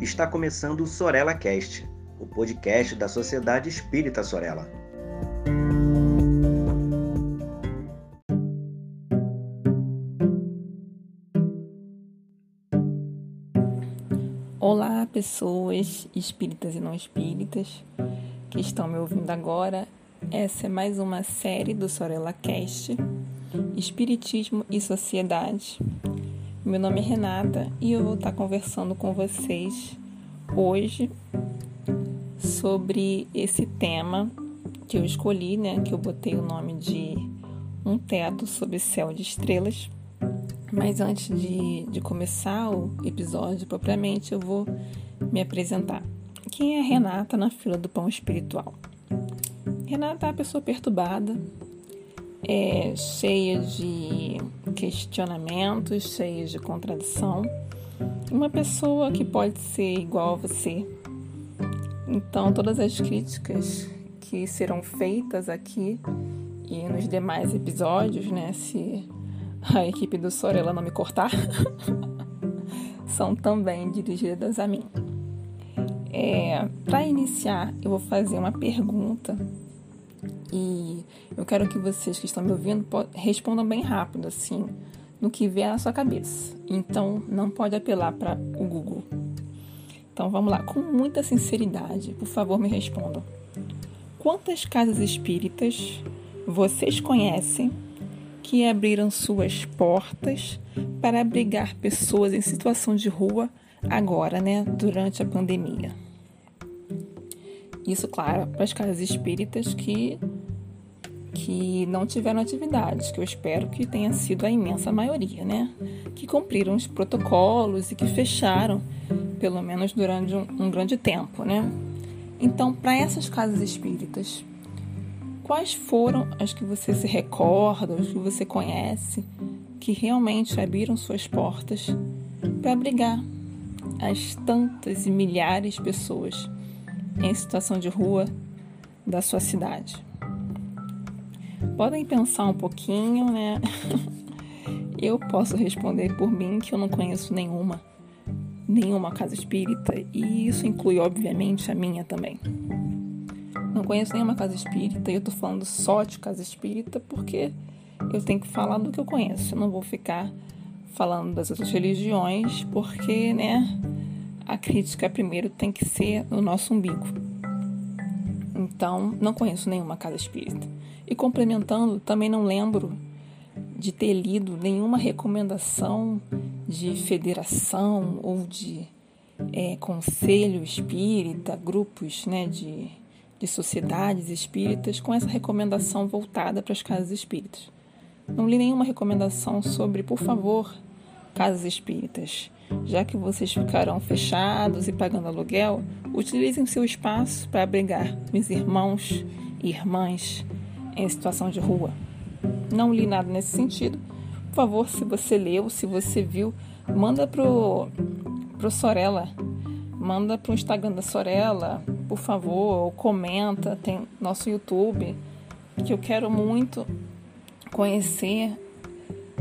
Está começando o Sorella Cast, o podcast da Sociedade Espírita Sorella. Olá, pessoas espíritas e não espíritas que estão me ouvindo agora. Essa é mais uma série do Sorella Cast, Espiritismo e Sociedade. Meu nome é Renata e eu vou estar conversando com vocês hoje sobre esse tema que eu escolhi, né? Que eu botei o nome de Um Teto sob Céu de Estrelas. Mas antes de, de começar o episódio propriamente, eu vou me apresentar. Quem é Renata na fila do pão espiritual? Renata é uma pessoa perturbada, é, cheia de questionamentos, cheia de contradição. Uma pessoa que pode ser igual a você. Então, todas as críticas que serão feitas aqui e nos demais episódios, né, se a equipe do Sorella não me cortar, são também dirigidas a mim. É, Para iniciar, eu vou fazer uma pergunta e eu quero que vocês que estão me ouvindo respondam bem rápido, assim, no que vier na sua cabeça. Então, não pode apelar para o Google. Então, vamos lá, com muita sinceridade, por favor, me respondam. Quantas casas espíritas vocês conhecem que abriram suas portas para abrigar pessoas em situação de rua agora, né, durante a pandemia? Isso, claro, para as casas espíritas que, que não tiveram atividades, que eu espero que tenha sido a imensa maioria, né? Que cumpriram os protocolos e que fecharam, pelo menos durante um, um grande tempo, né? Então, para essas casas espíritas, quais foram as que você se recorda, as que você conhece, que realmente abriram suas portas para abrigar as tantas e milhares de pessoas em situação de rua da sua cidade. Podem pensar um pouquinho, né? Eu posso responder por mim que eu não conheço nenhuma, nenhuma casa espírita, e isso inclui, obviamente, a minha também. Não conheço nenhuma casa espírita, e eu tô falando só de casa espírita porque eu tenho que falar do que eu conheço. Eu não vou ficar falando das outras religiões, porque, né, a crítica primeiro tem que ser no nosso umbigo. Então, não conheço nenhuma casa espírita. E complementando, também não lembro de ter lido nenhuma recomendação de federação ou de é, conselho espírita, grupos né, de, de sociedades espíritas com essa recomendação voltada para as casas espíritas. Não li nenhuma recomendação sobre, por favor, casas espíritas já que vocês ficarão fechados e pagando aluguel, utilizem seu espaço para abrigar os irmãos e irmãs em situação de rua. Não li nada nesse sentido. Por favor, se você leu, se você viu, manda pro, pro Sorella. Manda pro Instagram da Sorella, por favor, ou comenta, tem nosso YouTube, que eu quero muito conhecer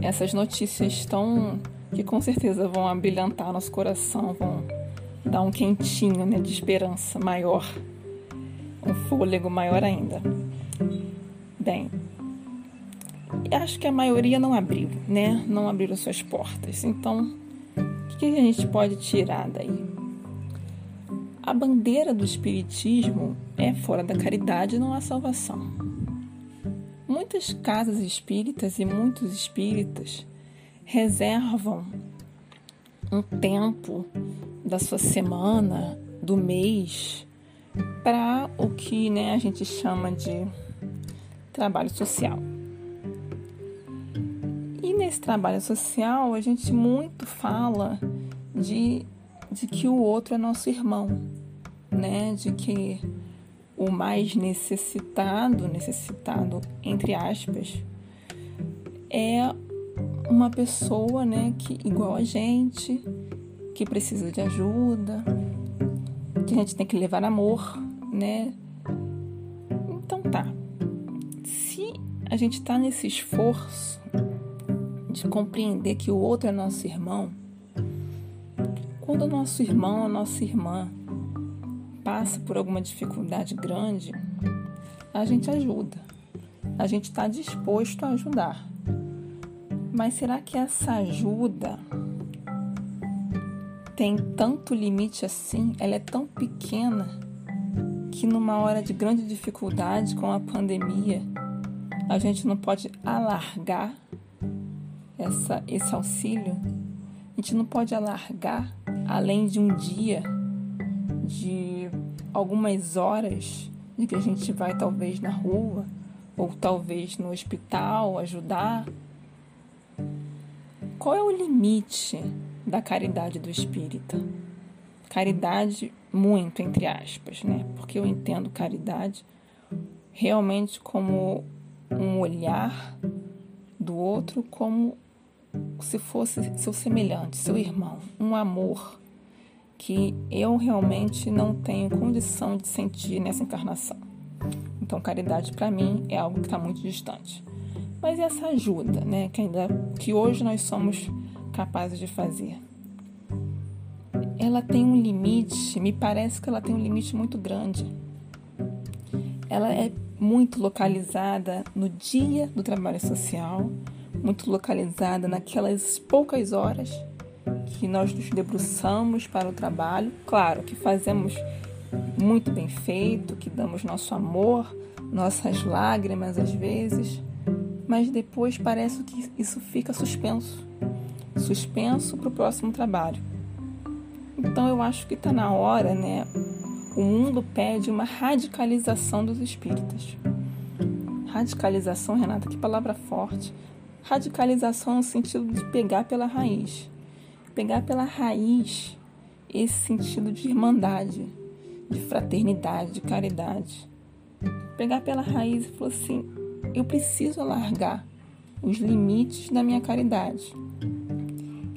essas notícias tão que com certeza vão abrilhantar nosso coração, vão dar um quentinho né, de esperança maior, um fôlego maior ainda. Bem, acho que a maioria não abriu, né? Não abriram suas portas. Então, o que a gente pode tirar daí? A bandeira do Espiritismo é fora da caridade não há salvação. Muitas casas espíritas e muitos espíritas reservam um tempo da sua semana, do mês, para o que né, a gente chama de trabalho social. E nesse trabalho social, a gente muito fala de, de que o outro é nosso irmão, né? De que o mais necessitado, necessitado entre aspas, é uma pessoa, né, que igual a gente, que precisa de ajuda, que a gente tem que levar amor, né? Então tá. Se a gente está nesse esforço de compreender que o outro é nosso irmão, Quando o nosso irmão, a nossa irmã passa por alguma dificuldade grande, a gente ajuda. A gente está disposto a ajudar. Mas será que essa ajuda tem tanto limite assim? Ela é tão pequena que numa hora de grande dificuldade com a pandemia, a gente não pode alargar essa, esse auxílio? A gente não pode alargar além de um dia, de algumas horas de que a gente vai talvez na rua ou talvez no hospital ajudar? Qual é o limite da caridade do espírita? Caridade muito entre aspas, né? Porque eu entendo caridade realmente como um olhar do outro como se fosse seu semelhante, seu irmão, um amor que eu realmente não tenho condição de sentir nessa encarnação. Então, caridade para mim é algo que está muito distante. Mas essa ajuda, né, que ainda que hoje nós somos capazes de fazer, ela tem um limite. Me parece que ela tem um limite muito grande. Ela é muito localizada no dia do trabalho social, muito localizada naquelas poucas horas que nós nos debruçamos para o trabalho. Claro que fazemos muito bem feito, que damos nosso amor, nossas lágrimas às vezes, mas depois parece que isso fica suspenso suspenso para o próximo trabalho. Então eu acho que está na hora, né? O mundo pede uma radicalização dos espíritas. Radicalização, Renata, que palavra forte. Radicalização no sentido de pegar pela raiz pegar pela raiz esse sentido de irmandade, de fraternidade, de caridade. Pegar pela raiz e falar assim: eu preciso alargar os limites da minha caridade.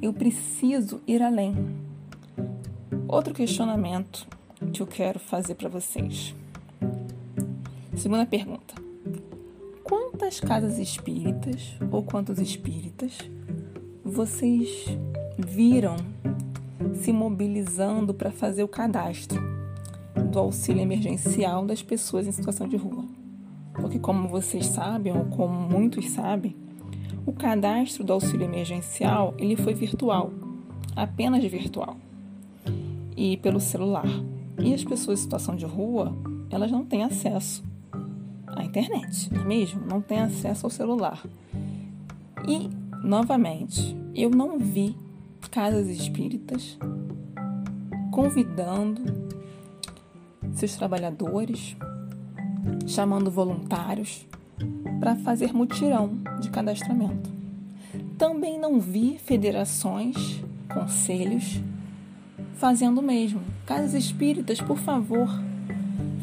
Eu preciso ir além. Outro questionamento que eu quero fazer para vocês. Segunda pergunta: Quantas casas espíritas ou quantos espíritas vocês viram se mobilizando para fazer o cadastro do auxílio emergencial das pessoas em situação de rua. Porque, como vocês sabem, ou como muitos sabem, o cadastro do auxílio emergencial ele foi virtual, apenas virtual, e pelo celular. E as pessoas em situação de rua, elas não têm acesso à internet, não é mesmo? Não têm acesso ao celular. E, novamente, eu não vi casas espíritas convidando seus trabalhadores, chamando voluntários para fazer mutirão de cadastramento. Também não vi federações, conselhos fazendo o mesmo. Casas espíritas, por favor,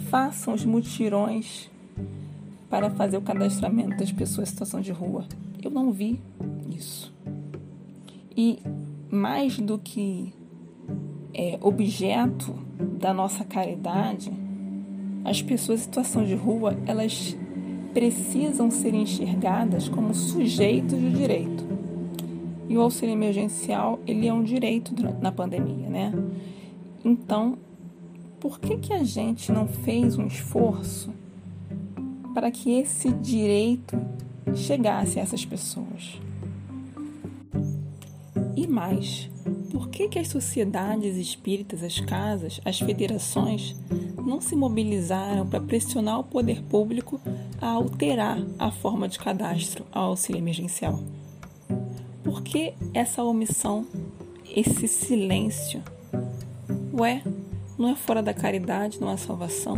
façam os mutirões para fazer o cadastramento das pessoas em situação de rua. Eu não vi isso. E mais do que é, objeto da nossa caridade, as pessoas em situação de rua elas precisam ser enxergadas como sujeitos de direito. E o auxílio emergencial ele é um direito na pandemia, né? Então, por que que a gente não fez um esforço para que esse direito chegasse a essas pessoas? E mais, por que, que as sociedades espíritas, as casas, as federações não se mobilizaram para pressionar o poder público a alterar a forma de cadastro ao auxílio emergencial? Por que essa omissão, esse silêncio? Ué, não é fora da caridade, não há salvação?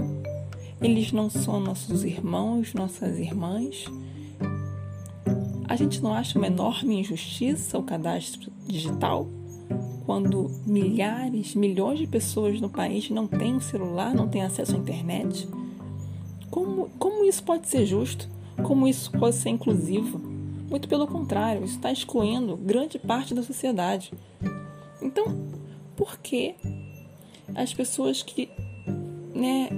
Eles não são nossos irmãos, nossas irmãs? A gente não acha uma enorme injustiça o cadastro digital? Quando milhares, milhões de pessoas no país não têm um celular, não têm acesso à internet? Como, como isso pode ser justo? Como isso pode ser inclusivo? Muito pelo contrário, isso está excluindo grande parte da sociedade. Então, por que as pessoas que né,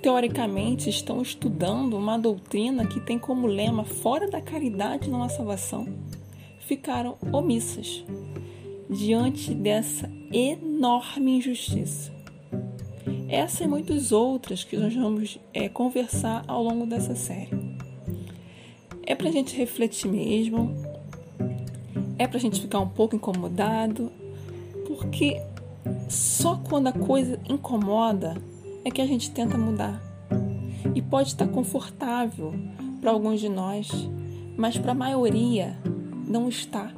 teoricamente estão estudando uma doutrina que tem como lema fora da caridade não há salvação, ficaram omissas. Diante dessa enorme injustiça. Essa e muitas outras que nós vamos é, conversar ao longo dessa série. É para a gente refletir mesmo, é para a gente ficar um pouco incomodado, porque só quando a coisa incomoda é que a gente tenta mudar. E pode estar confortável para alguns de nós, mas para a maioria não está.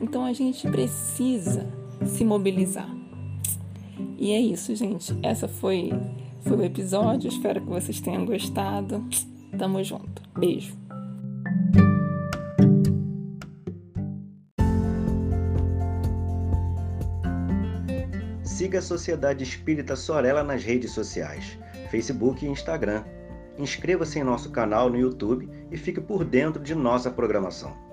Então a gente precisa se mobilizar. E é isso, gente. Essa foi foi o episódio. Espero que vocês tenham gostado. Tamo junto. Beijo. Siga a Sociedade Espírita Sorella nas redes sociais, Facebook e Instagram. Inscreva-se em nosso canal no YouTube e fique por dentro de nossa programação.